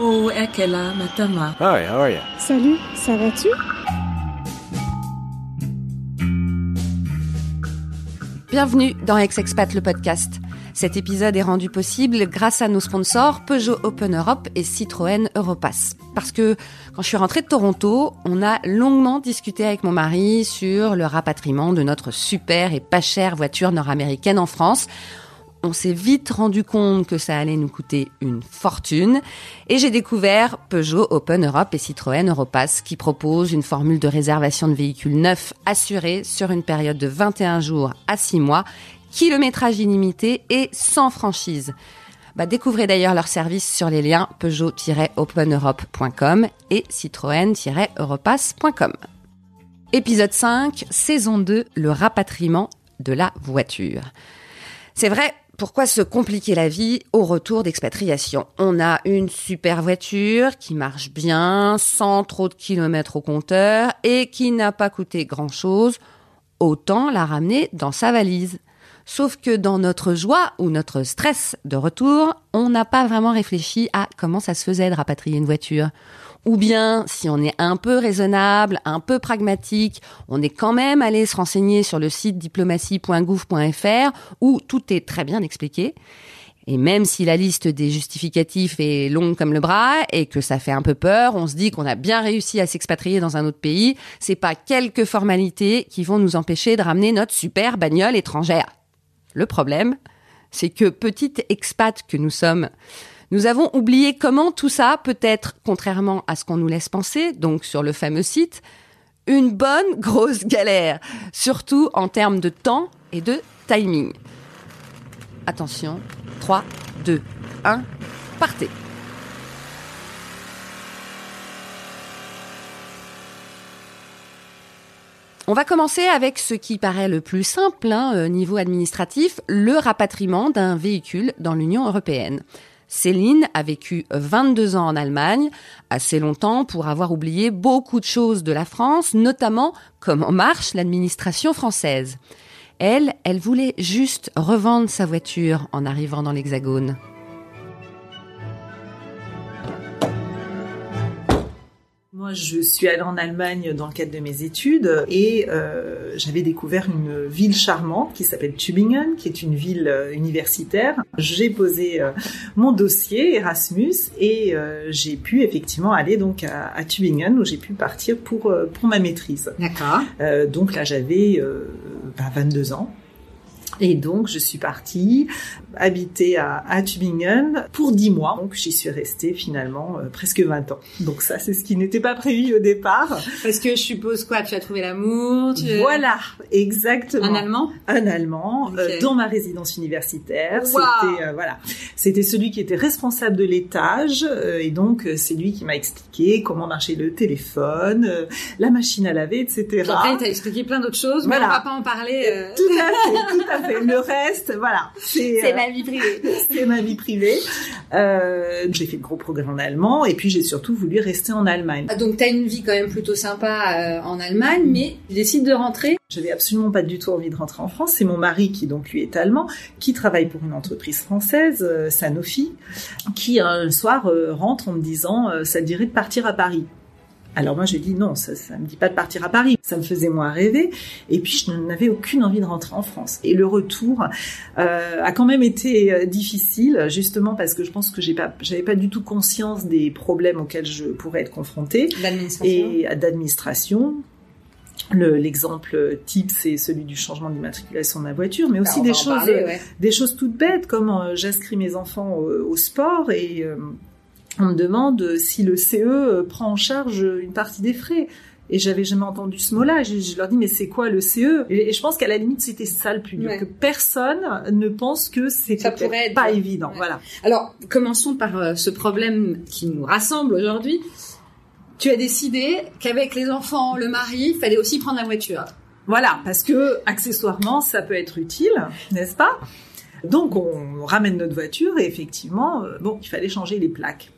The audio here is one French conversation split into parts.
Oh, Ekela, Matama. Hi, how are you? Salut, ça va-tu? Bienvenue dans Ex-Expat le podcast. Cet épisode est rendu possible grâce à nos sponsors Peugeot Open Europe et Citroën Europass. Parce que quand je suis rentrée de Toronto, on a longuement discuté avec mon mari sur le rapatriement de notre super et pas chère voiture nord-américaine en France on s'est vite rendu compte que ça allait nous coûter une fortune et j'ai découvert Peugeot Open Europe et Citroën Europass qui proposent une formule de réservation de véhicules neufs assurée sur une période de 21 jours à 6 mois, kilométrage illimité et sans franchise. Bah, découvrez d'ailleurs leur service sur les liens peugeot-openeurope.com et citroën-europass.com. Épisode 5, saison 2, le rapatriement de la voiture. C'est vrai, pourquoi se compliquer la vie au retour d'expatriation? On a une super voiture qui marche bien, sans trop de kilomètres au compteur et qui n'a pas coûté grand-chose. Autant la ramener dans sa valise. Sauf que dans notre joie ou notre stress de retour, on n'a pas vraiment réfléchi à comment ça se faisait de rapatrier une voiture. Ou bien, si on est un peu raisonnable, un peu pragmatique, on est quand même allé se renseigner sur le site diplomatie.gouv.fr où tout est très bien expliqué. Et même si la liste des justificatifs est longue comme le bras et que ça fait un peu peur, on se dit qu'on a bien réussi à s'expatrier dans un autre pays, c'est pas quelques formalités qui vont nous empêcher de ramener notre super bagnole étrangère. Le problème, c'est que petite expat que nous sommes, nous avons oublié comment tout ça peut être, contrairement à ce qu'on nous laisse penser, donc sur le fameux site, une bonne grosse galère, surtout en termes de temps et de timing. Attention, 3, 2, 1, partez. On va commencer avec ce qui paraît le plus simple hein, euh, niveau administratif, le rapatriement d'un véhicule dans l'Union européenne. Céline a vécu 22 ans en Allemagne, assez longtemps pour avoir oublié beaucoup de choses de la France, notamment comment marche l'administration française. Elle, elle voulait juste revendre sa voiture en arrivant dans l'Hexagone. Moi, je suis allée en Allemagne dans le cadre de mes études et euh, j'avais découvert une ville charmante qui s'appelle Tübingen, qui est une ville euh, universitaire. J'ai posé euh, mon dossier Erasmus et j'ai pu effectivement aller donc à, à Tübingen où j'ai pu partir pour pour ma maîtrise. D'accord. Donc là, j'avais bah, 22 ans. Et donc, je suis partie habiter à, à Tübingen pour 10 mois. Donc, j'y suis restée finalement euh, presque 20 ans. Donc ça, c'est ce qui n'était pas prévu au départ. Parce que je suppose quoi? Tu as trouvé l'amour tu... Voilà, exactement. Un Allemand? Un Allemand, euh, dans ma résidence universitaire. Wow. C'était euh, voilà, c'était celui qui était responsable de l'étage, euh, et donc euh, c'est lui qui m'a expliqué comment marchait le téléphone, euh, la machine à laver, etc. Après, il t'a expliqué plein d'autres choses, mais Voilà. on va pas en parler. euh, Tout à fait, tout à fait. Le reste, voilà, c'est euh, vie privée. c'était ma vie privée. Euh, j'ai fait de gros progrès en allemand, et puis j'ai surtout voulu rester en Allemagne. Donc, tu as une vie quand même plutôt sympa euh, en Allemagne, mais tu décides de rentrer? J'avais absolument pas du tout envie de rentrer en France. C'est mon mari qui donc lui est allemand, qui travaille pour une entreprise française, euh, Sanofi, qui un soir rentre en me disant ça te dirait de partir à Paris. Alors moi je dis non, ça, ça me dit pas de partir à Paris. Ça me faisait moins rêver. Et puis je n'avais aucune envie de rentrer en France. Et le retour euh, a quand même été euh, difficile, justement parce que je pense que j'ai pas, j'avais pas du tout conscience des problèmes auxquels je pourrais être confrontée et d'administration. Le- L'exemple type, c'est celui du changement d'immatriculation de ma voiture, mais aussi Bah, on des choses, parler, ouais. des choses toutes bêtes, comme euh, j'inscris mes enfants au, au sport et euh, on me demande si le CE euh, prend en charge une partie des frais. Et j'avais jamais entendu ce mot-là. Je, je leur dis mais c'est quoi le CE et, et je pense qu'à la limite c'était ça le plus dur, Ouais. que personne ne pense que c'est pas évident. Ouais. Voilà. Alors, commençons par euh, ce problème qui nous rassemble aujourd'hui. Tu as décidé qu'avec les enfants, le mari, il fallait aussi prendre la voiture. Voilà, parce que accessoirement, ça peut être utile, n'est-ce pas? Donc on ramène notre voiture et effectivement, euh, bon, il fallait changer les plaques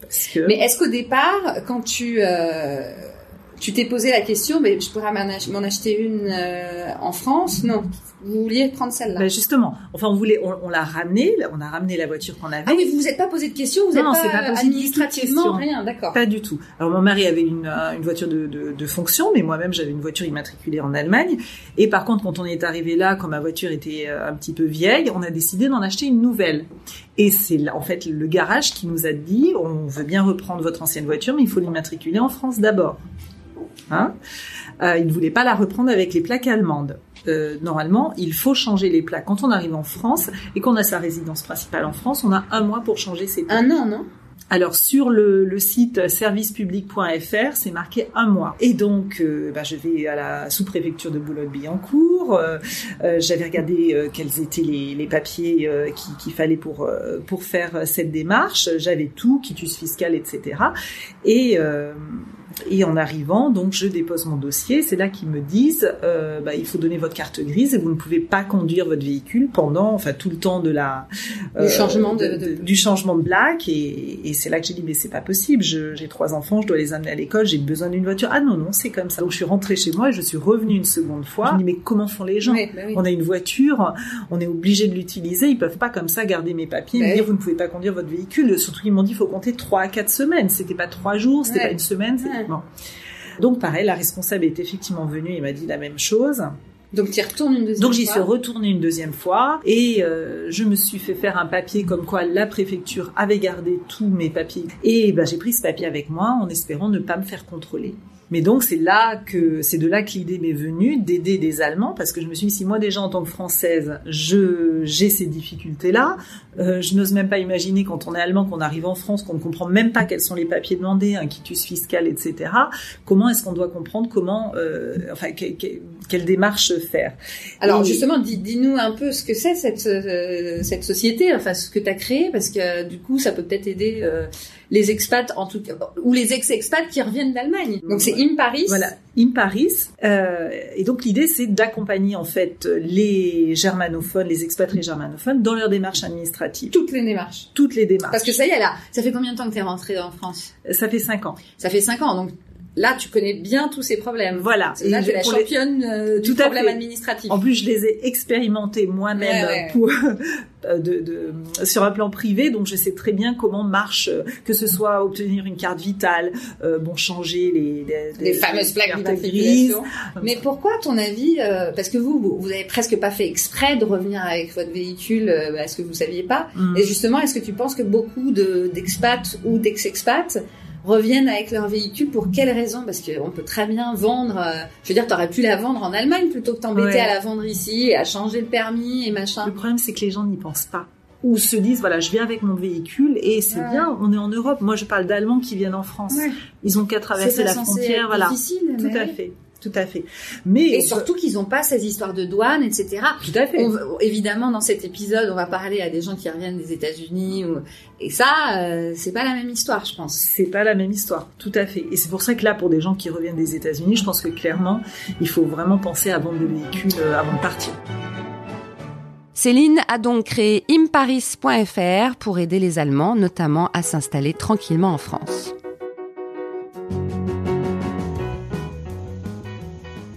Mais est-ce qu'au départ, quand tu euh, tu t'es posé la question, mais je pourrais m'en acheter une euh, en France? Non, vous vouliez prendre celle-là? Ben justement, enfin on voulait, on, l'a ramené, on a ramené la voiture qu'on avait. Ah oui, vous vous êtes pas posé de questions, vous non, n'êtes pas, pas administrativement rien, d'accord. Pas du tout. Alors mon mari avait une, euh, une voiture de, de, de fonction, mais moi-même j'avais une voiture immatriculée en Allemagne. Et par contre, quand on est arrivé là, quand ma voiture était euh, un petit peu vieille, on a décidé d'en acheter une nouvelle. Et c'est en fait le garage qui nous a dit, on veut bien reprendre votre ancienne voiture, mais il faut l'immatriculer en France d'abord. Hein euh, il ne voulait pas la reprendre avec les plaques allemandes. Euh, normalement, il faut changer les plaques. Quand on arrive en France et qu'on a sa résidence principale en France, on a un mois pour changer ses plaques. Un an, non? Alors sur le, le site servicepublic.fr, c'est marqué un mois. Et donc, euh, bah, je vais à la sous-préfecture de Boulogne-Billancourt. Euh, euh, J'avais regardé quels étaient les, les papiers qu'il fallait pour pour faire cette démarche. J'avais tout, quitus fiscal, etc. Et et en arrivant, donc, je dépose mon dossier. C'est là qu'ils me disent, euh, bah, il faut donner votre carte grise et vous ne pouvez pas conduire votre véhicule pendant, enfin, tout le temps de la euh, changement de, du changement de blague. Et, et c'est là que j'ai dit, mais c'est pas possible. J'ai trois enfants, je dois les amener à l'école, j'ai besoin d'une voiture. Ah non non, c'est comme ça. Donc je suis rentrée chez moi et je suis revenue une seconde fois. Je me dis, mais comment font les gens bah On a une voiture, on est obligé de l'utiliser. Ils peuvent pas comme ça garder mes papiers et me bah dire, vous ne pouvez pas conduire votre véhicule. Surtout ils m'ont dit, il faut compter trois à quatre semaines. C'était pas trois jours, c'était pas une semaine. Donc pareil, la responsable est effectivement venue et m'a dit la même chose. Donc tu retournes une deuxième fois. Donc j'y suis retournée une deuxième fois et euh, je me suis fait faire un papier comme quoi la préfecture avait gardé tous mes papiers et ben, j'ai pris ce papier avec moi en espérant ne pas me faire contrôler. Mais donc c'est là que c'est de là que l'idée m'est venue d'aider des Allemands parce que je me suis dit si moi déjà en tant que Française je j'ai ces difficultés là, euh, je n'ose même pas imaginer quand on est allemand qu'on arrive en France qu'on ne comprend même pas quels sont les papiers demandés, un quitus fiscal, etc. Comment est-ce qu'on doit comprendre comment euh, enfin quelle démarche faire? Alors justement dis-nous un peu ce que c'est cette euh, cette société, enfin ce que tu as créé parce que du coup ça peut peut-être aider euh, les expats en tout cas ou les ex-expats qui reviennent d'Allemagne. Donc c'est In Paris. Voilà, In Paris. Euh, et donc l'idée c'est d'accompagner en fait les germanophones, les expatriés germanophones dans leur démarche administrative. Toutes les démarches. Toutes les démarches. Parce que ça y est là, ça fait combien de temps que tu es rentrée en France? Ça fait cinq ans. Ça fait cinq ans, donc là, tu connais bien tous ces problèmes. Voilà. Et là, tu es la championne euh, du problème administratif. En plus, je les ai expérimentés moi-même euh, de, de, sur un plan privé, donc je sais très bien comment marche, euh, que ce soit obtenir une carte vitale, euh, bon changer les les, les fameuses plaques d'immatriculation. Mais pourquoi, à ton avis, parce que vous, vous avez presque pas fait exprès de revenir avec votre véhicule, est-ce que vous saviez pas mm. Et justement, est-ce que tu penses que beaucoup d'expats ou d'ex-expats reviennent avec leur véhicule. Pour quelles raisons Parce qu'on peut très bien vendre. Euh, je veux dire, t'aurais pu la vendre en Allemagne plutôt que t'embêter à la vendre ici et à changer le permis et machin. Le problème, c'est que les gens n'y pensent pas. Ou se disent voilà je viens avec mon véhicule et c'est bien on est en Europe. Moi je parle d'allemands qui viennent en France. Ils ont qu'à traverser la frontière voilà. difficile, tout à fait tout à fait. Mais et surtout qu'ils n'ont pas ces histoires de douane, etc. Tout à fait. évidemment, dans cet épisode, on va parler à des gens qui reviennent des États-Unis, et ça, euh, c'est pas la même histoire, je pense. C'est pas la même histoire, tout à fait. Et c'est pour ça que là, pour des gens qui reviennent des États-Unis, je pense que clairement, il faut vraiment penser à vendre le véhicule euh, avant de partir. Céline a donc créé imparis.fr pour aider les Allemands, notamment à s'installer tranquillement en France.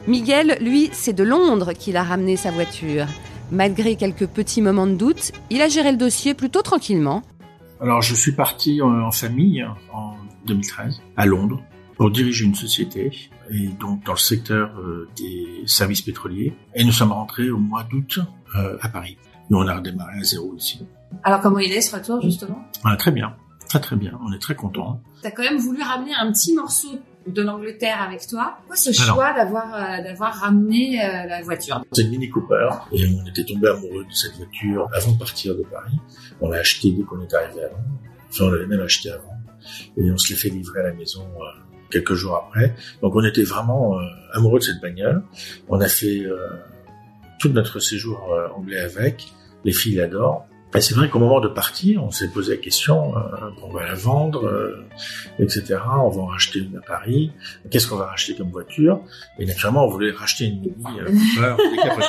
Miguel, lui, c'est de Londres qu'il a ramené sa voiture. Malgré quelques petits moments de doute, il a géré le dossier plutôt tranquillement. Alors, je suis parti en famille en 2013 à Londres pour diriger une société et donc dans le secteur euh, des services pétroliers. Et nous sommes rentrés au mois d'août euh, à Paris. Nous, on a redémarré à zéro ici. Alors, comment il est ce retour, justement? Ah, Très bien. Très très bien, on est très contents. T'as quand même voulu ramener un petit morceau de l'Angleterre avec toi. Pourquoi ce choix d'avoir euh, d'avoir ramené euh, la voiture? C'est une Mini Cooper et on était tombé amoureux de cette voiture avant de partir de Paris. On l'a acheté dès qu'on est arrivé à Londres. Enfin, on l'avait même acheté avant et on se l'est fait livrer à la maison euh, quelques jours après. Donc on était vraiment amoureux de cette bagnole. On a fait tout notre séjour anglais avec. Les filles l'adorent. Ben, c'est vrai qu'au moment de partir, on s'est posé la question, euh, on va la vendre, euh, etc. On va en racheter une à Paris. Qu'est-ce qu'on va racheter comme voiture? Et naturellement, on voulait racheter une Mini euh, Cooper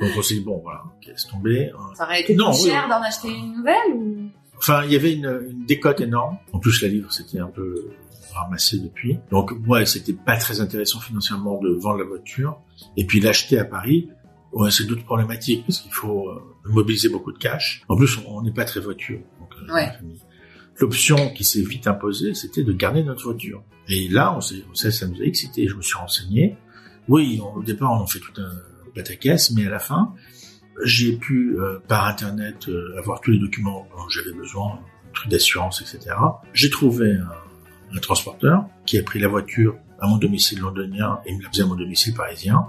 Donc on s'est dit, bon, voilà, laisse tomber. Ça aurait été non, plus cher d'en acheter une nouvelle ou? Enfin, il y avait une, une décote énorme. En plus, la livre, c'était un peu ramassé depuis. Donc, moi, c'était pas très intéressant financièrement de vendre la voiture. Et puis, l'acheter à Paris, ouais, c'est d'autres problématiques, parce qu'il faut euh, mobiliser beaucoup de cash. En plus, on n'est pas très voiture. Donc, euh, Ouais. L'option qui s'est vite imposée, c'était de garder notre voiture. Et là, on s'est, ça nous a excité. Je me suis renseigné. Oui, on- au départ, on en fait tout un pataquès, mais à la fin, j'ai pu, euh, par Internet, euh, avoir tous les documents dont j'avais besoin, trucs d'assurance, etc. J'ai trouvé un, un transporteur qui a pris la voiture à mon domicile londonien et me l'a à mon domicile parisien.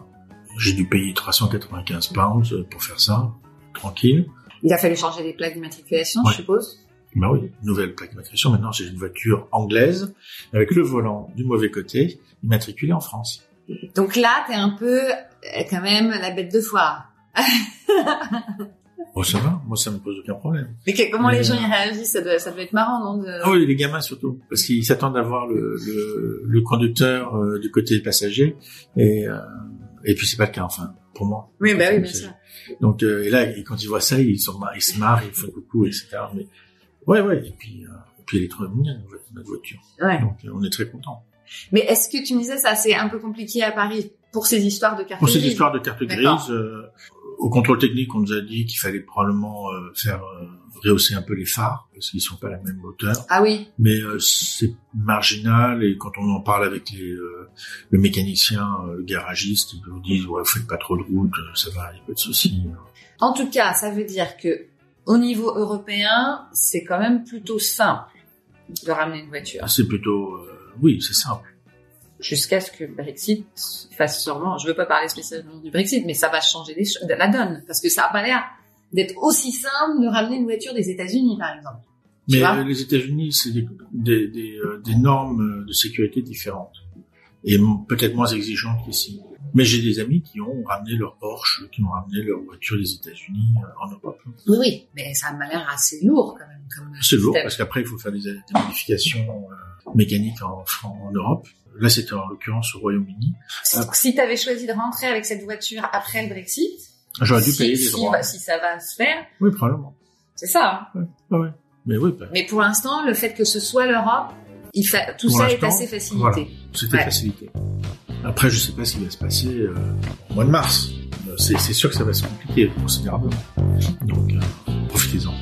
J'ai dû payer 395 pounds pour faire ça, tranquille. Il a fallu changer les plaques d'immatriculation, Ouais. je suppose. Bah oui, nouvelle plaque d'immatriculation. Maintenant, j'ai une voiture anglaise avec le volant du mauvais côté, immatriculé en France. Donc là, t'es un peu euh, quand même la bête de foire. Bon, ça va, moi ça me pose aucun problème. Mais que- comment les gens euh, y réagissent? Ça doit, ça doit être marrant, non de... Ah oui, les gamins surtout, parce qu'ils s'attendent à voir le, le, le conducteur euh, du côté passager, et euh, et puis c'est pas le cas, enfin, pour moi. Oui, bah oui, bien sûr. Donc euh, et là, et quand ils voient ça, ils, sont, mar- ils se marrent, ils font coucou, etc. Mais ouais, ouais, et puis euh, et puis elle est trop mignonne notre voiture. Ouais. Donc euh, on est très contents. Mais est-ce que tu me disais ça, c'est un peu compliqué à Paris pour ces histoires de cartes Pour cette grises histoire de carte D'accord. grise, euh, au contrôle technique, on nous a dit qu'il fallait probablement euh, faire euh, rehausser un peu les phares parce qu'ils sont pas à la même hauteur. Ah oui. Mais euh, c'est marginal et quand on en parle avec les, euh, le mécanicien, euh, le garagiste, ils nous disent ouais, faites pas trop de route, ça va, il n'y a pas de souci. En tout cas, ça veut dire que au niveau européen, c'est quand même plutôt simple de ramener une voiture. C'est plutôt, oui, c'est simple. Jusqu'à ce que le Brexit fasse sûrement, je veux pas parler spécialement du Brexit, mais ça va changer les choses, la donne. Parce que ça a pas l'air d'être aussi simple de ramener une voiture des États-Unis, par exemple. Tu Mais les États-Unis, c'est des, des, des, euh, des normes de sécurité différentes et peut-être moins exigeantes qu'ici. Mais j'ai des amis qui ont ramené leur Porsche, qui ont ramené leur voiture des États-Unis euh, en Europe. Oui, oui, mais ça m'a l'air assez lourd quand même. Comme C'est lourd parce qu'après il faut faire des, modifications euh, mécaniques en, en Europe. Là, c'était en l'occurrence au Royaume-Uni. Si tu avais choisi de rentrer avec cette voiture après le Brexit, J'aurais dû si, payer des si- droits. bah, si ça va se faire, Oui, probablement. c'est ça. hein. Ouais, ouais. Mais oui, bah, Mais pour l'instant, le fait que ce soit l'Europe, il fa- tout Pour ça est assez facilité. voilà. c'était Ouais. facilité. Après, je sais pas ce qui va se passer euh, au mois de mars. C'est c'est sûr que ça va se compliquer considérablement. Donc, euh, profitez-en.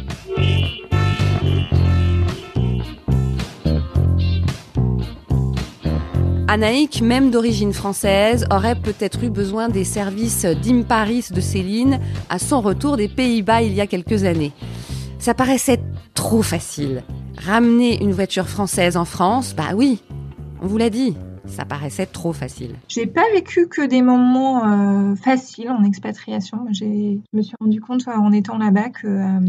Anaïk, même d'origine française, aurait peut-être eu besoin des services d'Imparis de Céline à son retour des Pays-Bas il y a quelques années. Ça paraissait trop facile. Ramener une voiture française en France, bah oui, on vous l'a dit, ça paraissait trop facile. J'ai pas vécu que des moments euh, faciles en expatriation. Je me suis rendu compte euh, en étant là-bas que euh,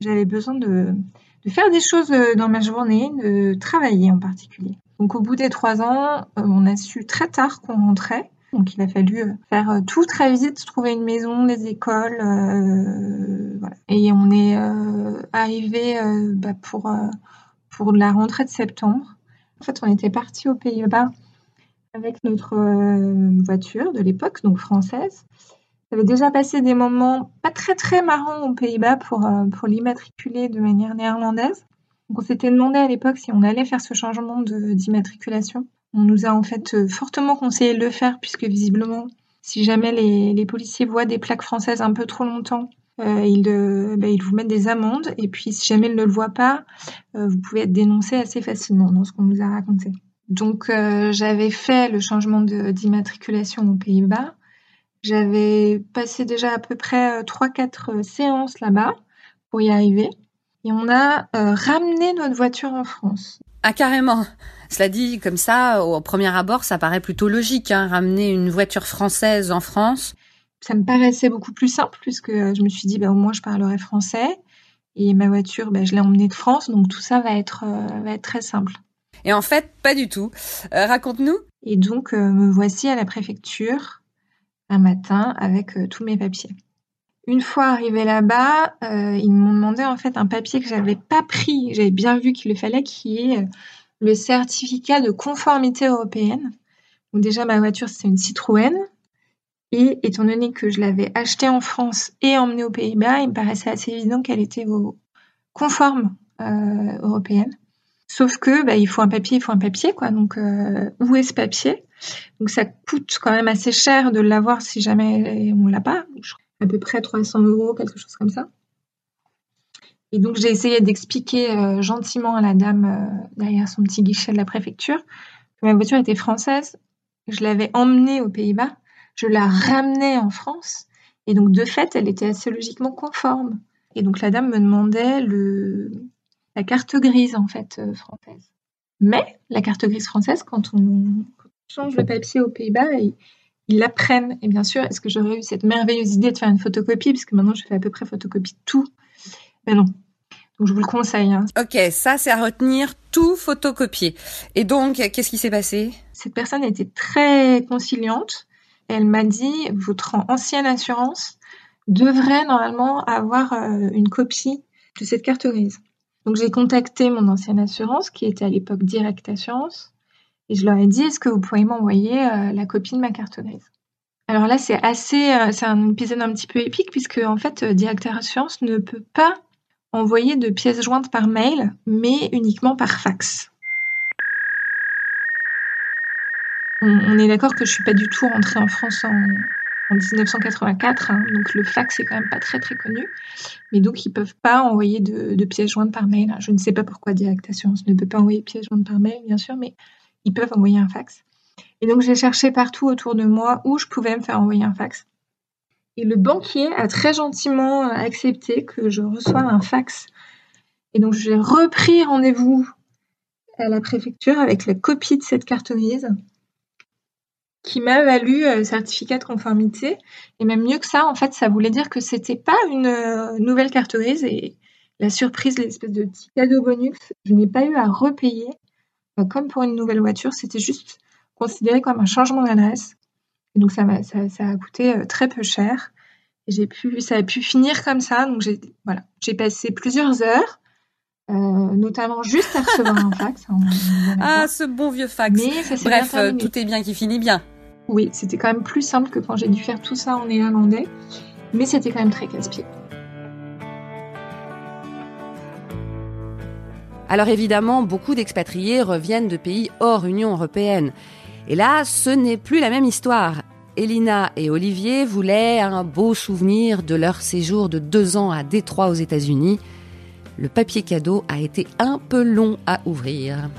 j'avais besoin de, faire des choses dans ma journée, de travailler en particulier. Donc au bout des trois ans, euh, on a su très tard qu'on rentrait. Donc il a fallu euh, faire euh, tout très vite, trouver une maison, des écoles, voilà. Et on est arrivé bah, pour pour la rentrée de septembre. En fait, on était parti aux Pays-Bas avec notre voiture de l'époque, donc française. J'avais déjà passé des moments pas très très marrants aux Pays-Bas pour, pour l'immatriculer de manière néerlandaise. Donc on s'était demandé à l'époque si on allait faire ce changement d'immatriculation. On nous a en fait euh, fortement conseillé de le faire puisque visiblement, si jamais les, policiers voient des plaques françaises un peu trop longtemps, euh, ils, euh, ben, ils vous mettent des amendes. Et puis si jamais ils ne le voient pas, vous pouvez être dénoncé assez facilement dans ce qu'on nous a raconté. Donc j'avais fait le changement d'immatriculation aux Pays-Bas. J'avais passé déjà à peu près 3-4 séances là-bas pour y arriver. Et on a euh, ramené notre voiture en France. Ah carrément. Cela dit, comme ça, au premier abord, ça paraît plutôt logique, hein, ramener une voiture française en France. Ça me paraissait beaucoup plus simple puisque je me suis dit bah, au moins je parlerai français. Et ma voiture, bah, je l'ai emmenée de France, donc tout ça va être, euh, va être très simple. Et en fait, pas du tout. Euh, Raconte-nous. Et donc, me voici à la préfecture un matin avec tous mes papiers. Une fois arrivée là-bas, euh, ils m'ont demandé en fait un papier que j'avais pas pris, j'avais bien vu qu'il le fallait, qui est euh, le certificat de conformité européenne. Donc déjà, ma voiture, c'est une Citroën. Et étant donné que je l'avais achetée en France et emmenée aux Pays-Bas, il me paraissait assez évident qu'elle était conforme euh, européenne. Sauf que bah, il faut un papier, il faut un papier, quoi. Donc où est ce papier? Donc ça coûte quand même assez cher de l'avoir si jamais on l'a pas. À peu près 300 euros, quelque chose comme ça. Et donc j'ai essayé d'expliquer euh, gentiment à la dame euh, derrière son petit guichet de la préfecture que ma voiture était française. Je l'avais emmenée aux Pays-Bas, je la ramenais en France, et donc de fait, elle était assez logiquement conforme. Et donc la dame me demandait le, la carte grise en fait euh, française. Mais la carte grise française, quand on, change le papier aux Pays-Bas, ils la prennent. Et bien sûr, est-ce que j'aurais eu cette merveilleuse idée de faire une photocopie, puisque maintenant je fais à peu près photocopie tout mais non. Donc je vous le conseille. Hein. Ok, ça c'est à retenir, tout photocopier. Et donc, qu'est-ce qui s'est passé? Cette personne était très conciliante. Elle m'a dit, votre ancienne assurance devrait normalement avoir euh, une copie de cette carte grise. Donc j'ai contacté mon ancienne assurance, qui était à l'époque Direct Assurance, et je leur ai dit, est-ce que vous pouvez m'envoyer euh, la copie de ma carte alors là, c'est assez, euh, c'est un épisode un petit peu épique puisque en fait, Direct Assurance ne peut pas envoyer de pièces jointes par mail, mais uniquement par fax. On, est d'accord que je suis pas du tout rentrée en France en, 1984, hein, donc le fax est quand même pas très très connu. Mais donc ils peuvent pas envoyer de, pièces jointes par mail. Je ne sais pas pourquoi Direct Assurance ne peut pas envoyer de pièces jointes par mail, bien sûr, mais ils peuvent envoyer un fax. Et donc j'ai cherché partout autour de moi où je pouvais me faire envoyer un fax. Et le banquier a très gentiment euh, accepté que je reçoive un fax. Et donc j'ai repris rendez-vous à la préfecture avec la copie de cette carte grise qui m'a valu euh, certificat de conformité. Et même mieux que ça, en fait, ça voulait dire que c'était pas une euh, nouvelle carte grise et la surprise, l'espèce de petit cadeau bonus, je n'ai pas eu à repayer comme pour une nouvelle voiture. C'était juste considéré comme un changement d'adresse donc ça, a, ça, ça a coûté euh, très peu cher. Et j'ai pu, ça a pu finir comme ça. Donc j'ai voilà, j'ai passé plusieurs heures, euh, notamment juste à recevoir un fax. Hein, ah, ce bon vieux fax. Mais Bref, euh, tout est bien qui finit bien. Oui, c'était quand même plus simple que quand j'ai dû faire tout ça en néerlandais, mais c'était quand même très casse-pied. Alors évidemment, beaucoup d'expatriés reviennent de pays hors Union européenne. Et là, ce n'est plus la même histoire. Elina et Olivier voulaient un beau souvenir de leur séjour de deux ans à Détroit aux États-Unis. Le papier cadeau a été un peu long à ouvrir.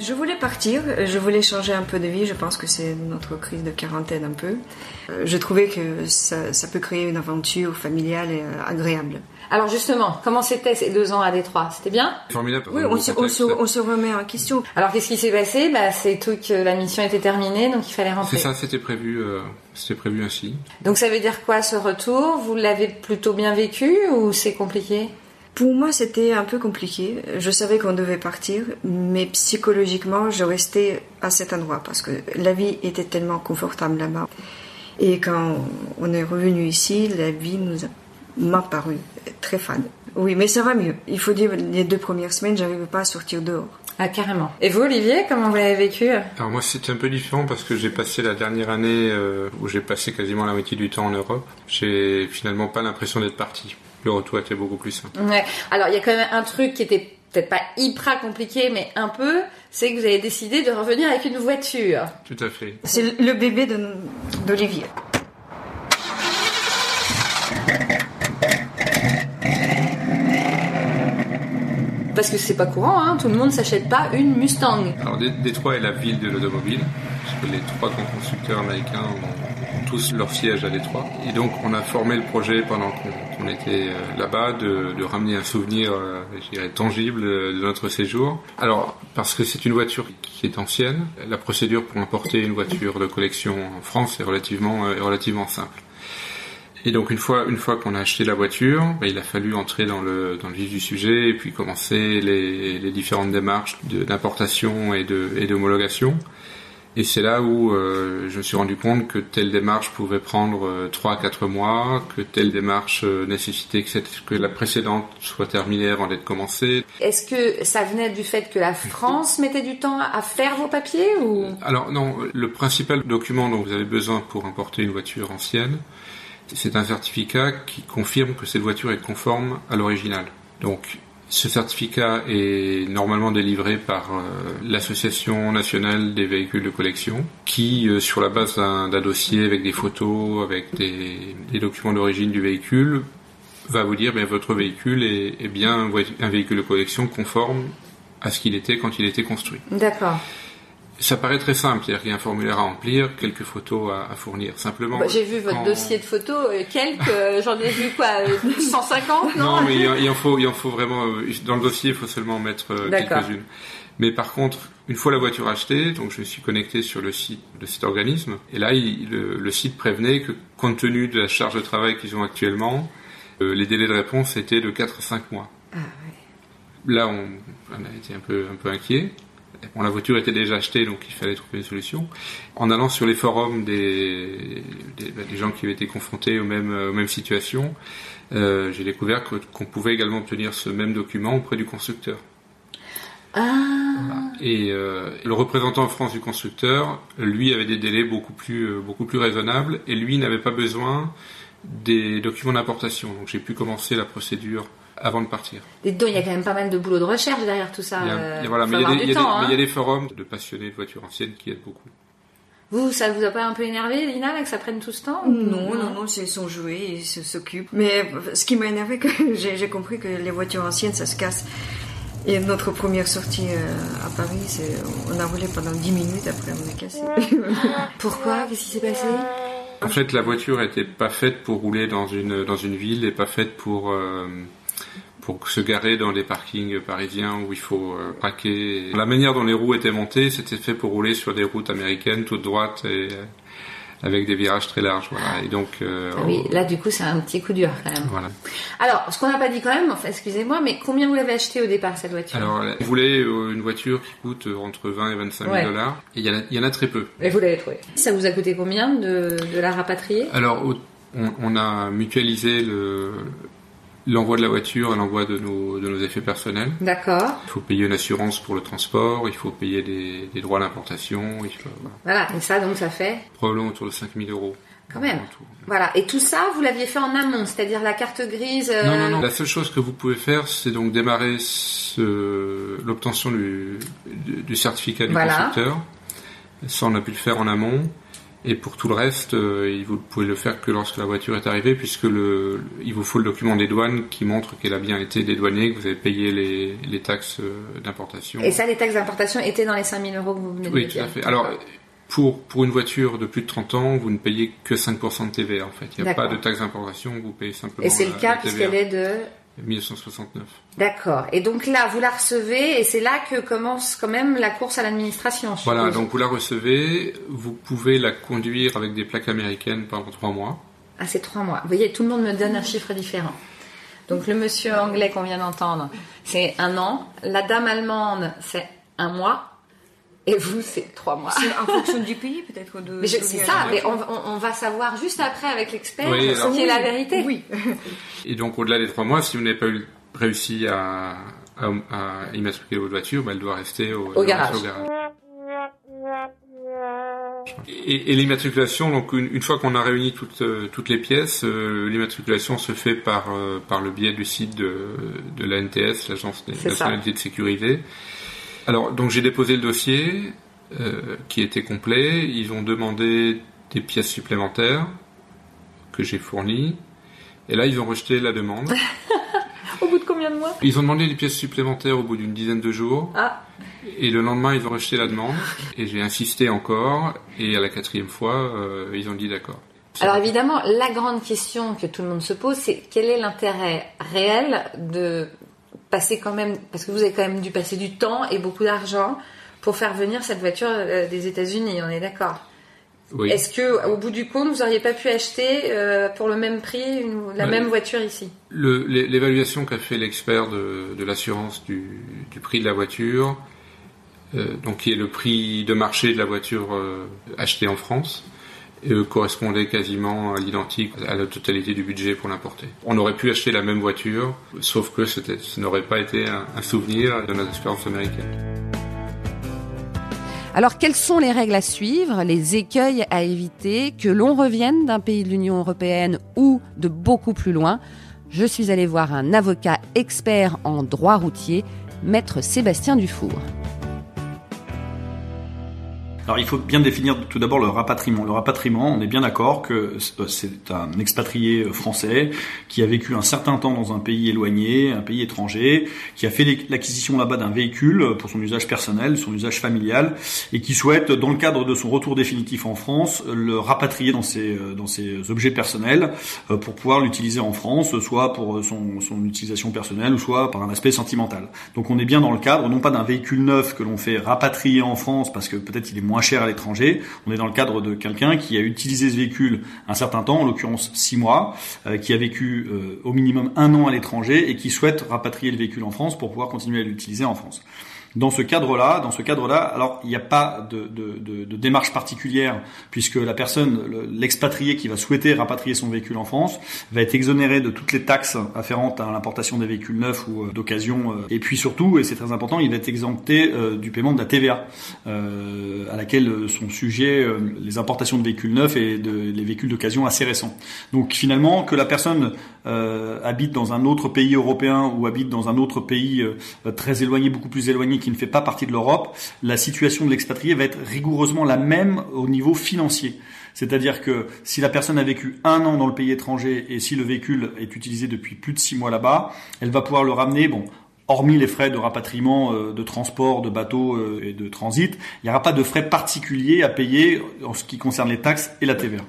Je voulais partir, je voulais changer un peu de vie, je pense que c'est notre crise de quarantaine un peu. Euh, je trouvais que ça, ça peut créer une aventure familiale euh, agréable. Alors justement, comment c'était ces deux ans à Détroit? C'était bien? Formidable. Oui, on se, on, se, remet en question. Alors qu'est-ce qui s'est passé? Bah, C'est tout que la mission était terminée, donc il fallait rentrer. C'est ça, c'était prévu, euh, c'était prévu ainsi. Donc ça veut dire quoi ce retour? Vous l'avez plutôt bien vécu ou c'est compliqué? Pour moi, c'était un peu compliqué. Je savais qu'on devait partir, mais psychologiquement, je restais à cet endroit parce que la vie était tellement confortable là-bas. Et quand on est revenu ici, la vie nous a m'a paru très fade. Oui, mais ça va mieux. Il faut dire, les deux premières semaines, j'arrivais pas à sortir dehors. Ah, carrément. Et vous, Olivier, comment vous l'avez vécu Alors moi, c'était un peu différent parce que j'ai passé la dernière année euh, où j'ai passé quasiment la moitié du temps en Europe. J'ai finalement pas l'impression d'être parti. Le retour était beaucoup plus simple. Ouais. Alors, il y a quand même un truc qui était peut-être pas hyper compliqué, mais un peu, c'est que vous avez décidé de revenir avec une voiture. Tout à fait. C'est le bébé d'Olivier. Parce que c'est pas courant, hein, tout le monde s'achète pas une Mustang. Alors Détroit est la ville de l'automobile, puisque les trois grands constructeurs américains ont, tous leur siège à Détroit. Et donc on a formé le projet pendant qu'on était euh, là-bas de, ramener un souvenir, euh, tangible de notre séjour. Alors parce que c'est une voiture qui est ancienne, la procédure pour importer une voiture de collection en France est relativement, euh, relativement simple. Et donc une fois, une fois qu'on a acheté la voiture, bah, il a fallu entrer dans le, dans le vif du sujet et puis commencer les, les différentes démarches d'importation et de et d'homologation. Et c'est là où euh, je me suis rendu compte que telle démarche pouvait prendre euh, trois à quatre mois, que telle démarche euh, nécessitait que, cette, que la précédente soit terminée avant d'être commencée. Est-ce que ça venait du fait que la France mettait du temps à faire vos papiers ou? Alors non, le principal document dont vous avez besoin pour importer une voiture ancienne, C'est un certificat qui confirme que cette voiture est conforme à l'original. Donc ce certificat est normalement délivré par euh, l'Association nationale des véhicules de collection, qui, euh, sur la base d'un dossier avec des photos, avec des, documents d'origine du véhicule, va vous dire, bien, votre véhicule est, est bien un véhicule de collection conforme à ce qu'il était quand il était construit. D'accord. Ça paraît très simple, il y a un formulaire à remplir, quelques photos à, fournir. Simplement. Bah, j'ai vu votre dossier de photos, euh, quelques, euh, j'en ai vu quoi, 150 euh, Non, non mais il, en faut, il en faut vraiment. Dans le dossier, il faut seulement mettre quelques-unes. Mais par contre, une fois la voiture achetée, donc je me suis connecté sur le site de cet organisme, et là, le, site prévenait que compte tenu de la charge de travail qu'ils ont actuellement, les délais de réponse étaient de 4 à 5 mois. Ah, ouais. Là, on, on a été un peu, un peu inquiet. Bon, la voiture était déjà achetée, donc il fallait trouver une solution. En allant sur les forums des, des, bah, gens qui avaient été confrontés aux mêmes, aux mêmes situations, euh, j'ai découvert qu'on pouvait également obtenir ce même document auprès du constructeur. Ah. Et euh, le représentant en France du constructeur, lui, avait des délais beaucoup plus, euh, beaucoup plus raisonnables, et lui n'avait pas besoin des documents d'importation. Donc j'ai pu commencer la procédure avant de partir. Et donc, il y a quand même pas mal de boulot de recherche derrière tout ça. Il voilà, mais il y, a des forums de passionnés de voitures anciennes qui aident beaucoup. Vous, ça vous a pas un peu énervé, Lina, que ça prenne tout ce temps Non, non, non, ils sont joués, ils s'occupent. Mais ce qui m'a énervé, j'ai compris que les voitures anciennes, ça se casse. Et notre première sortie euh, à Paris, on a roulé pendant 10 minutes, après on est cassé. Pourquoi? Qu'est-ce qui s'est passé? En fait, la voiture n'était pas faite pour rouler dans une, dans une ville et pas faite pour... Euh, pour se garer dans les parkings parisiens où il faut euh, braquer. La manière dont les roues étaient montées, c'était fait pour rouler sur des routes américaines toutes droites et euh, avec des virages très larges. Voilà. Et donc, euh, ah oui, là du coup c'est un petit coup dur quand même. Voilà. Alors, ce qu'on n'a pas dit quand même, enfin, excusez-moi, mais combien vous l'avez acheté au départ cette voiture? Alors, vous voulez une voiture qui coûte entre 20 et 25 000 dollars, et il y, en a très peu. Et vous l'avez trouvé. Ça vous a coûté combien de, de la rapatrier? Alors, on, on, a mutualisé le, l'envoi de la voiture et l'envoi de nos, de nos effets personnels. D'accord. Il faut payer une assurance pour le transport, il faut payer des, des droits d'importation. Voilà. et ça donc ça fait Probablement autour de 5000 euros. Quand même. Voilà, et tout ça, vous l'aviez fait en amont, c'est-à-dire la carte grise. Non, non, non. La seule chose que vous pouvez faire, c'est donc démarrer l'obtention du, du, certificat du constructeur. Ça, on a pu le faire en amont. Et pour tout le reste, euh, vous pouvez le faire que lorsque la voiture est arrivée, puisque le, il vous faut le document des douanes qui montre qu'elle a bien été dédouanée, que vous avez payé les, les taxes euh, d'importation. Et ça, les taxes d'importation étaient dans les 5000 euros que vous venez de oui, dire Oui, tout à fait. Alors, pour, pour une voiture de plus de 30 ans, vous ne payez que 5% de TVA, en fait. Il n'y a pas de taxes d'importation, vous payez simplement Et c'est le cas puisqu'elle est de 1969. D'accord. Et donc là, vous la recevez et c'est là que commence quand même la course à l'administration. Voilà, donc vous la recevez, vous pouvez la conduire avec des plaques américaines pendant trois mois. Ah, c'est trois mois. Vous voyez, tout le monde me donne un chiffre différent. Donc le monsieur anglais qu'on vient d'entendre, c'est un an. La dame allemande, c'est un mois. Et vous, c'est trois mois. C'est en fonction du pays, peut-être. c'est ça, mais on, va savoir juste après avec l'expert ce qui est la vérité. Oui. Et donc, au-delà des trois mois, si vous n'avez pas réussi à, immatriculer votre voiture, bah, elle doit rester au, garage. Et, l'immatriculation, donc une, fois qu'on a réuni toutes, euh, toutes les pièces, euh, l'immatriculation se fait par, euh, par le biais du site de, de l'ANTS, l'Agence nationale de sécurité. Alors, donc j'ai déposé le dossier euh, qui était complet. Ils ont demandé des pièces supplémentaires que j'ai fournies. Et là, ils ont rejeté la demande. au bout de combien de mois? Ils ont demandé des pièces supplémentaires au bout d'une dizaine de jours. Ah. Et le lendemain, ils ont rejeté la demande. Et j'ai insisté encore. Et à la quatrième fois, euh, ils ont dit d'accord. Alors évidemment, la grande question que tout le monde se pose, c'est quel est l'intérêt réel de passer quand même, parce que vous avez quand même dû passer du temps et beaucoup d'argent pour faire venir cette voiture euh, des États-Unis, on est d'accord. Oui. Est-ce que, au bout du compte, vous n'auriez pas pu acheter euh, pour le même prix la même voiture ici? L'évaluation qu'a fait l'expert de, de l'assurance du, du, prix de la voiture, euh, donc qui est le prix de marché de la voiture achetée en France, et correspondait quasiment à l'identique à la totalité du budget pour l'importer. On aurait pu acheter la même voiture, sauf que ce n'aurait pas été un, souvenir de notre expérience américaine. Alors quelles sont les règles à suivre, les écueils à éviter, que l'on revienne d'un pays de l'Union européenne ou de beaucoup plus loin? Je suis allée voir un avocat expert en droit routier, maître Sébastien Dufour. Alors il faut bien définir tout d'abord le rapatriement. Le rapatriement, on est bien d'accord que euh, c'est un expatrié euh, français qui a vécu un certain temps dans un pays éloigné, un pays étranger, qui a fait l'acquisition là-bas d'un véhicule pour son usage personnel, son usage familial, et qui souhaite, dans le cadre de son retour définitif en France, le rapatrier dans ses, euh, dans ses objets personnels pour pouvoir l'utiliser en France, soit pour son, son utilisation personnelle, ou soit par un aspect sentimental. Donc on est bien dans le cadre, non pas d'un véhicule neuf que l'on fait rapatrier en France parce que peut-être il est moins cher à l'étranger. On est dans le cadre de quelqu'un qui a utilisé ce véhicule un certain temps, en l'occurrence six mois, euh, qui a vécu euh, au minimum un an à l'étranger et qui souhaite rapatrier le véhicule en France pour pouvoir continuer à l'utiliser en France. Dans ce cadre-là, dans ce cadre-là, alors il n'y a pas de, démarche particulière puisque la personne, l'expatrié qui va souhaiter rapatrier son véhicule en France, va être exonéré de toutes les taxes afférentes à l'importation des véhicules neufs ou euh, d'occasion. Euh. Et puis surtout, et c'est très important, il va être exempté euh, du paiement de la TVA à laquelle sont sujets les importations de véhicules neufs et les véhicules d'occasion assez récents. Donc finalement, que la personne habite dans un autre pays européen ou habite dans un autre pays très éloigné, beaucoup plus éloigné qui ne fait pas partie de l'Europe, la situation de l'expatrié va être rigoureusement la même au niveau financier. C'est-à-dire que si la personne a vécu un an dans le pays étranger et si le véhicule est utilisé depuis plus de six mois là-bas, elle va pouvoir le ramener, bon, hormis les frais de rapatriement, euh, de transport, de bateau euh, et de transit, il n'y aura pas de frais particuliers à payer en ce qui concerne les taxes et la TVA.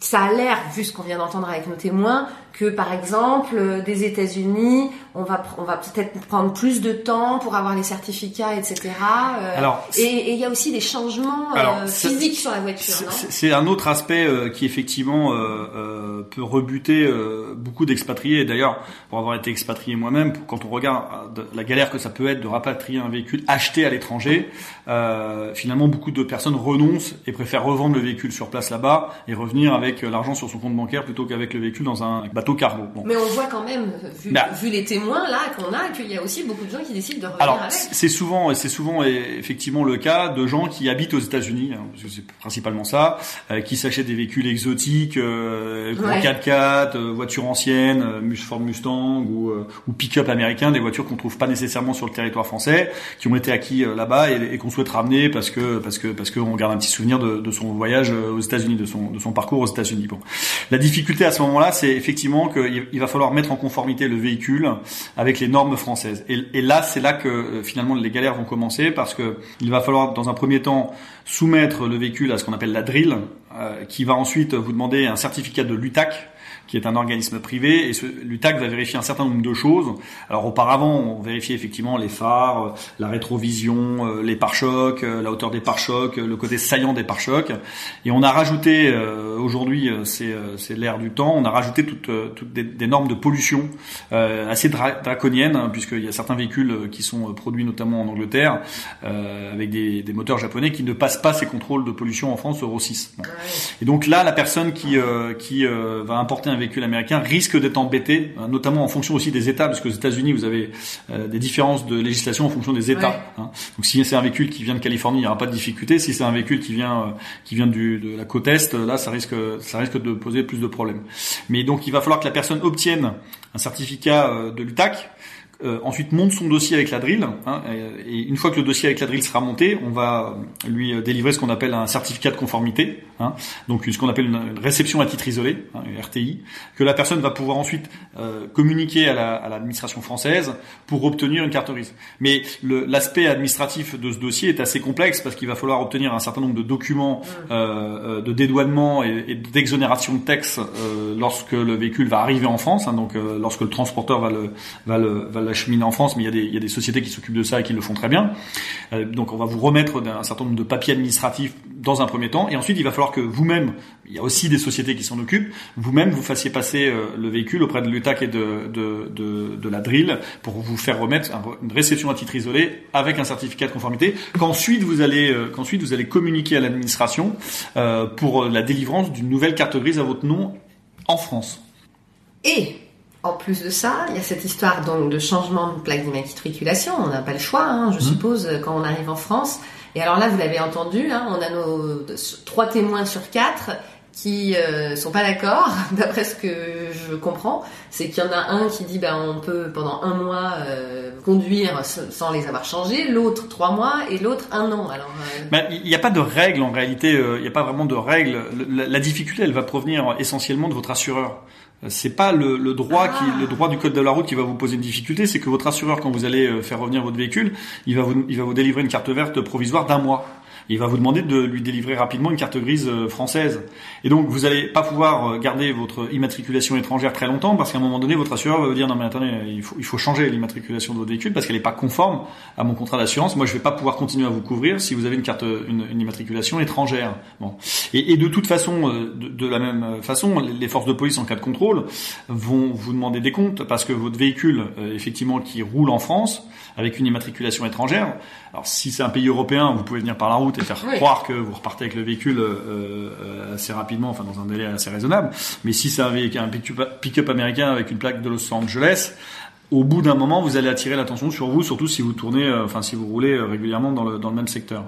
Ça a l'air, vu ce qu'on vient d'entendre avec nos témoins, que par exemple euh, des États-Unis, on va on va peut-être prendre plus de temps pour avoir les certificats, etc. Euh, alors, et il y a aussi des changements euh, physiques sur la voiture. C'est un autre aspect qui effectivement peut rebuter beaucoup d'expatriés. D'ailleurs, pour avoir été expatrié moi-même, quand on regarde la galère que ça peut être de rapatrier un véhicule acheté à l'étranger, finalement beaucoup de personnes renoncent et préfèrent revendre le véhicule sur place là-bas et revenir avec l'argent sur son compte bancaire plutôt qu'avec le véhicule dans un bateau mais on voit quand même, bah. vu, les témoins là qu'on a, qu'il y a aussi beaucoup de gens qui décident de revenir Alors, c'est souvent, c'est souvent effectivement le cas de gens qui habitent aux États-Unis, hein, parce que c'est principalement ça, euh, qui s'achètent des véhicules exotiques, euh, 4x4, euh, voitures anciennes, euh, Ford Mustang ou, ou pick-up américain, des voitures qu'on trouve pas nécessairement sur le territoire français, qui ont été acquis là-bas et, et qu'on souhaite ramener parce que parce que parce qu'on garde un petit souvenir de, de son voyage aux États-Unis, de son de son parcours aux États-Unis. Bon, la difficulté à ce moment-là, c'est effectivement qu'il va falloir mettre en conformité le véhicule avec les normes françaises. Et, là, c'est là que euh, finalement les galères vont commencer parce que il va falloir dans un premier temps soumettre le véhicule à ce qu'on appelle la drill, euh, qui va ensuite vous demander un certificat de l'UTAC qui est un organisme privé, et l'UTAC va vérifier un certain nombre de choses. Alors auparavant, on vérifiait effectivement les phares, euh, la rétrovision, euh, les pare-chocs, euh, la hauteur des pare-chocs, le côté saillant des pare-chocs, et on a rajouté, aujourd'hui c'est l'ère du temps, on a rajouté toutes, toutes des, normes de pollution assez draconiennes, hein, puisqu'il y a certains véhicules qui sont produits notamment en Angleterre, avec des, des, moteurs japonais qui ne passent pas ces contrôles de pollution en France Euro 6. Et donc là, la personne qui, qui va importer un véhicule américain risque d'être embêté, euh, notamment en fonction aussi des États, parce que aux États-Unis, vous avez euh, des différences de législation en fonction des États. Hein. Donc si c'est un véhicule qui vient de Californie, il n'y aura pas de difficulté. Si c'est un véhicule qui vient euh, qui vient du, de la côte est, là, ça risque ça risque de poser plus de problèmes. Mais donc il va falloir que la personne obtienne un certificat de l'UTAC euh, ensuite monte son dossier avec la drill. Hein, et, une fois que le dossier avec la drill sera monté, on va lui euh, délivrer ce qu'on appelle un certificat de conformité, hein, donc ce qu'on appelle une, réception à titre isolé, hein, une RTI, que la personne va pouvoir ensuite euh, communiquer à l'administration française pour obtenir une carte grise. Mais l'aspect administratif de ce dossier est assez complexe parce qu'il va falloir obtenir un certain nombre de documents mmh. euh, de dédouanement et, et d'exonération de taxes lorsque le véhicule va arriver en France, hein, donc lorsque le transporteur va le, va le, va le cheminer en France, mais il y a des, sociétés qui s'occupent de ça et qui le font très bien. Euh, donc on va vous remettre un certain nombre de papiers administratifs dans un premier temps, et ensuite il va falloir que vous-même, il y a aussi des sociétés qui s'en occupent, vous-même vous fassiez passer euh, le véhicule auprès de l'UTAC et de, la drill pour vous faire remettre une réception à titre isolé avec un certificat de conformité, qu'ensuite vous euh, qu'ensuite vous allez communiquer à l'administration pour la délivrance d'une nouvelle carte grise à votre nom en France. Et en plus de ça, il y a cette histoire donc de changement de plaque d'immatriculation. On n'a pas le choix, hein, je mmh. suppose, quand on arrive en France. Et alors là, vous l'avez entendu, hein, on a nos trois témoins sur quatre qui euh, sont pas d'accord, d'après ce que je comprends, c'est qu'il y en a un qui dit ben on peut pendant un mois euh, conduire sans les avoir changés, l'autre trois mois et l'autre un an. Alors euh, ben, il n'y a pas de règle en réalité, euh, il n'y a pas vraiment de règle. La, la, difficulté, elle va provenir essentiellement de votre assureur. C'est pas le, le droit qui, le droit du code de la route qui va vous poser une difficulté, c'est que votre assureur, quand vous allez faire revenir votre véhicule, il va vous, il va vous délivrer une carte verte provisoire d'un mois il va vous demander de lui délivrer rapidement une carte grise euh, française. Et donc vous n'allez pas pouvoir euh, garder votre immatriculation étrangère très longtemps parce qu'à un moment donné votre assureur va vous dire non mais attendez il faut il faut changer l'immatriculation de votre véhicule parce qu'elle n'est pas conforme à mon contrat d'assurance. Moi je vais pas pouvoir continuer à vous couvrir si vous avez une carte une, une immatriculation étrangère. Bon et, et de toute façon euh, de, de, la même façon les forces de police en cas de contrôle vont vous demander des comptes parce que votre véhicule effectivement qui roule en France avec une immatriculation étrangère. Alors si c'est un pays européen, vous pouvez venir par la route et faire croire que vous repartez avec le véhicule euh, euh, assez rapidement, enfin dans un délai assez raisonnable. Mais si c'est un, un pick-up américain avec une plaque de Los Angeles, au bout d'un moment, vous allez attirer l'attention sur vous, surtout si vous tournez, euh, enfin si vous roulez euh, régulièrement dans le, dans le même secteur.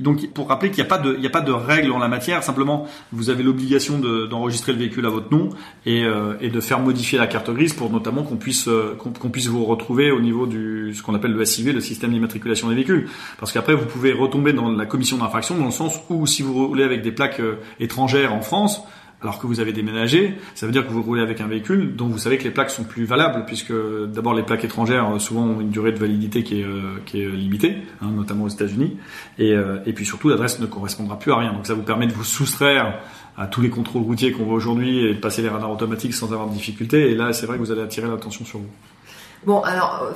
Donc, pour rappeler qu'il n'y a pas de, il a pas de règle en la matière. Simplement, vous avez l'obligation d'enregistrer le véhicule à votre nom et, euh, et, de faire modifier la carte grise pour notamment qu'on puisse qu'on puisse vous retrouver au niveau du ce qu'on appelle le SIV, le système d'immatriculation des véhicules. Parce qu'après, vous pouvez retomber dans la commission d'infraction dans le sens où si vous roulez avec des plaques étrangères en France alors que vous avez déménagé, ça veut dire que vous roulez avec un véhicule dont vous savez que les plaques sont plus valables, puisque d'abord les plaques étrangères euh, souvent ont une durée de validité qui est, euh, limitée, hein, notamment aux États-Unis, et, euh, et puis surtout l'adresse ne correspondra plus à rien. Donc ça vous permet de vous soustraire à tous les contrôles routiers qu'on voit aujourd'hui et de passer les radars automatiques sans avoir de difficulté. Et là, c'est vrai que vous allez attirer l'attention sur vous. Bon, alors,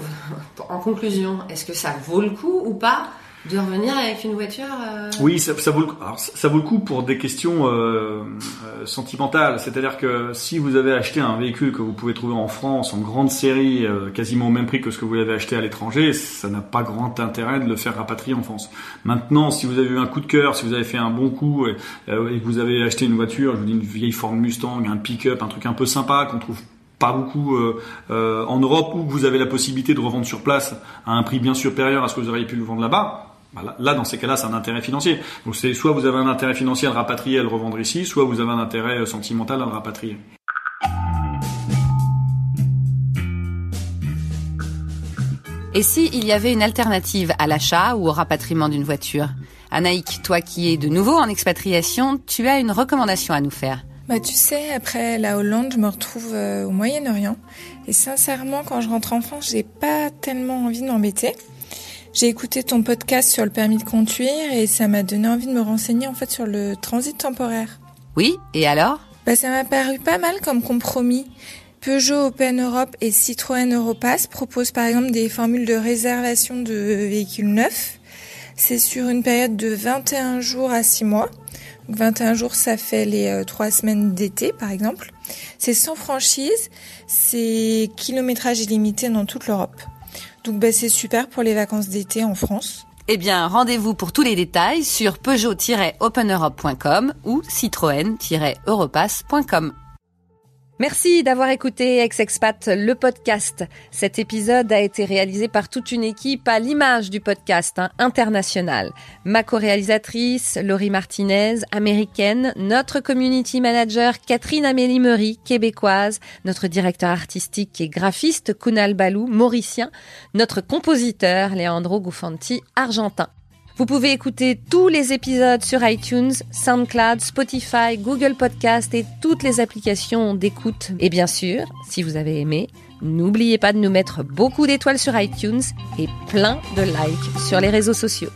en conclusion, est-ce que ça vaut le coup ou pas? De revenir avec une voiture euh... Oui, ça, ça, vaut le, alors, ça vaut le coup pour des questions euh, euh, sentimentales. C'est-à-dire que si vous avez acheté un véhicule que vous pouvez trouver en France en grande série, euh, quasiment au même prix que ce que vous l'avez acheté à l'étranger, ça n'a pas grand intérêt de le faire rapatrier en France. Maintenant, si vous avez eu un coup de cœur, si vous avez fait un bon coup et, euh, que vous avez acheté une voiture, je vous dis une vieille Ford Mustang, un pick-up, un truc un peu sympa qu'on trouve pas beaucoup euh, euh, en Europe où vous avez la possibilité de revendre sur place à un prix bien supérieur à ce que vous auriez pu le vendre là-bas, là, dans ces cas-là, c'est un intérêt financier. Donc c'est soit vous avez un intérêt financier à le rapatrier, à le revendre ici, soit vous avez un intérêt euh, sentimental à le rapatrier. Et si il y avait une alternative à l'achat ou au rapatriement d'une voiture? Anaïk, toi qui es de nouveau en expatriation, tu as une recommandation à nous faire. Bah tu sais, après la Hollande, je me retrouve euh, au Moyen-Orient. Et sincèrement, quand je rentre en France, j'ai pas tellement envie de m'embêter. J'ai écouté ton podcast sur le permis de conduire et ça m'a donné envie de me renseigner en fait sur le transit temporaire. Oui, et alors? Bah, Ça m'a paru pas mal comme compromis. Peugeot Open Europe et Citroën Europass proposent par exemple des formules de réservation de véhicules neufs. C'est sur une période de 21 jours à 6 mois. 21 jours, ça fait les euh, 3 semaines d'été par exemple. C'est sans franchise, c'est kilométrage illimité dans toute l'Europe. Donc bah, c'est super pour les vacances d'été en France. Eh bien, rendez-vous pour tous les détails sur peugeot-openeurope.com ou citroën-europass.com. Merci d'avoir écouté Ex-Expat, le podcast. Cet épisode a été réalisé par toute une équipe à l'image du podcast hein, international. Ma co-réalisatrice, Laurie Martinez, américaine, notre community manager, Catherine Amélie Meury, québécoise, notre directeur artistique et graphiste, Kunal Balou, mauricien, notre compositeur, Leandro Gufanti, argentin. Vous pouvez écouter tous les épisodes sur iTunes, SoundCloud, Spotify, Google Podcast et toutes les applications d'écoute. Et bien sûr, si vous avez aimé, n'oubliez pas de nous mettre beaucoup d'étoiles sur iTunes et plein de likes sur les réseaux sociaux.